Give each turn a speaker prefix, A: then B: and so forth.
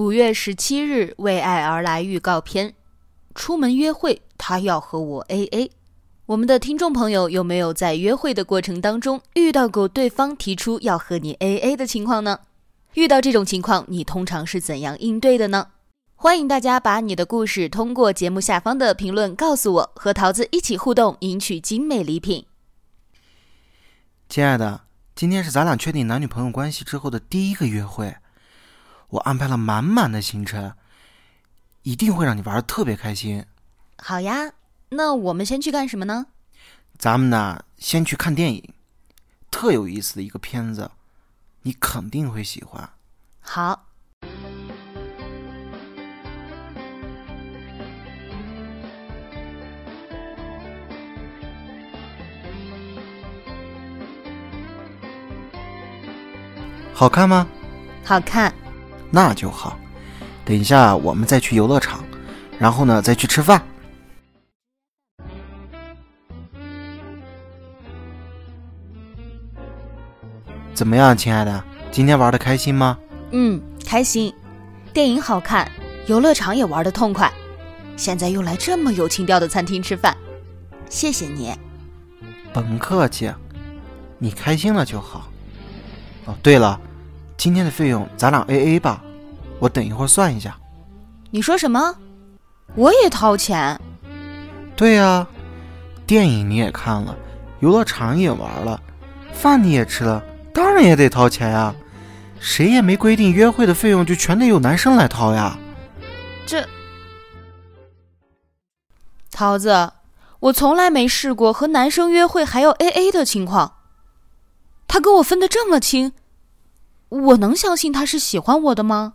A: 五月十七日，为爱而来预告片。出门约会，他要和我 A A。我们的听众朋友有没有在约会的过程当中遇到过对方提出要和你 A A 的情况呢？遇到这种情况，你通常是怎样应对的呢？欢迎大家把你的故事通过节目下方的评论告诉我，和桃子一起互动，赢取精美礼品。
B: 亲爱的，今天是咱俩确定男女朋友关系之后的第一个约会。我安排了满满的行程，一定会让你玩的特别开心。
A: 好呀，那我们先去干什么呢？
B: 咱们呢，先去看电影，特有意思的一个片子，你肯定会喜欢。
A: 好。
B: 好看吗？
A: 好看。
B: 那就好，等一下我们再去游乐场，然后呢再去吃饭。怎么样，亲爱的？今天玩的开心吗？
A: 嗯，开心。电影好看，游乐场也玩的痛快。现在又来这么有情调的餐厅吃饭，谢谢你。
B: 甭客气，你开心了就好。哦，对了。今天的费用咱俩 A A 吧，我等一会儿算一下。
A: 你说什么？我也掏钱？
B: 对呀，电影你也看了，游乐场也玩了，饭你也吃了，当然也得掏钱呀。谁也没规定约会的费用就全得由男生来掏呀。
A: 这，桃子，我从来没试过和男生约会还要 A A 的情况。他跟我分的这么清。我能相信他是喜欢我的吗？